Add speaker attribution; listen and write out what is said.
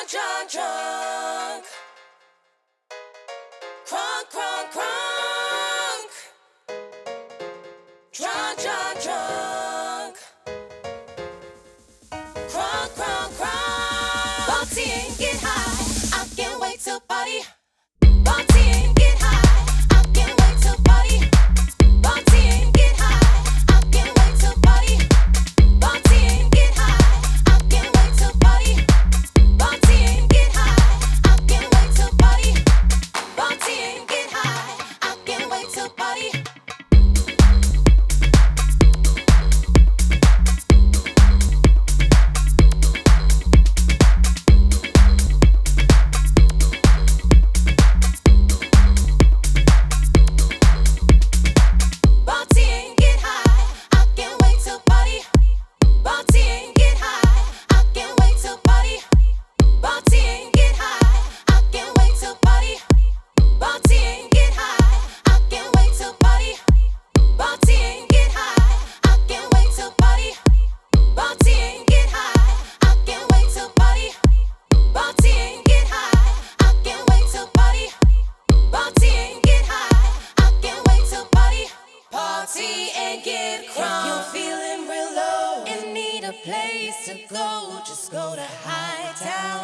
Speaker 1: Drunk, drunk, drunk. Crunk, crunk, crunk. Drunk, drunk, drunk. Crunk, crunk, crunk. Partying, get high. I can't wait to party. Party a place to go, just go to High Town. High Town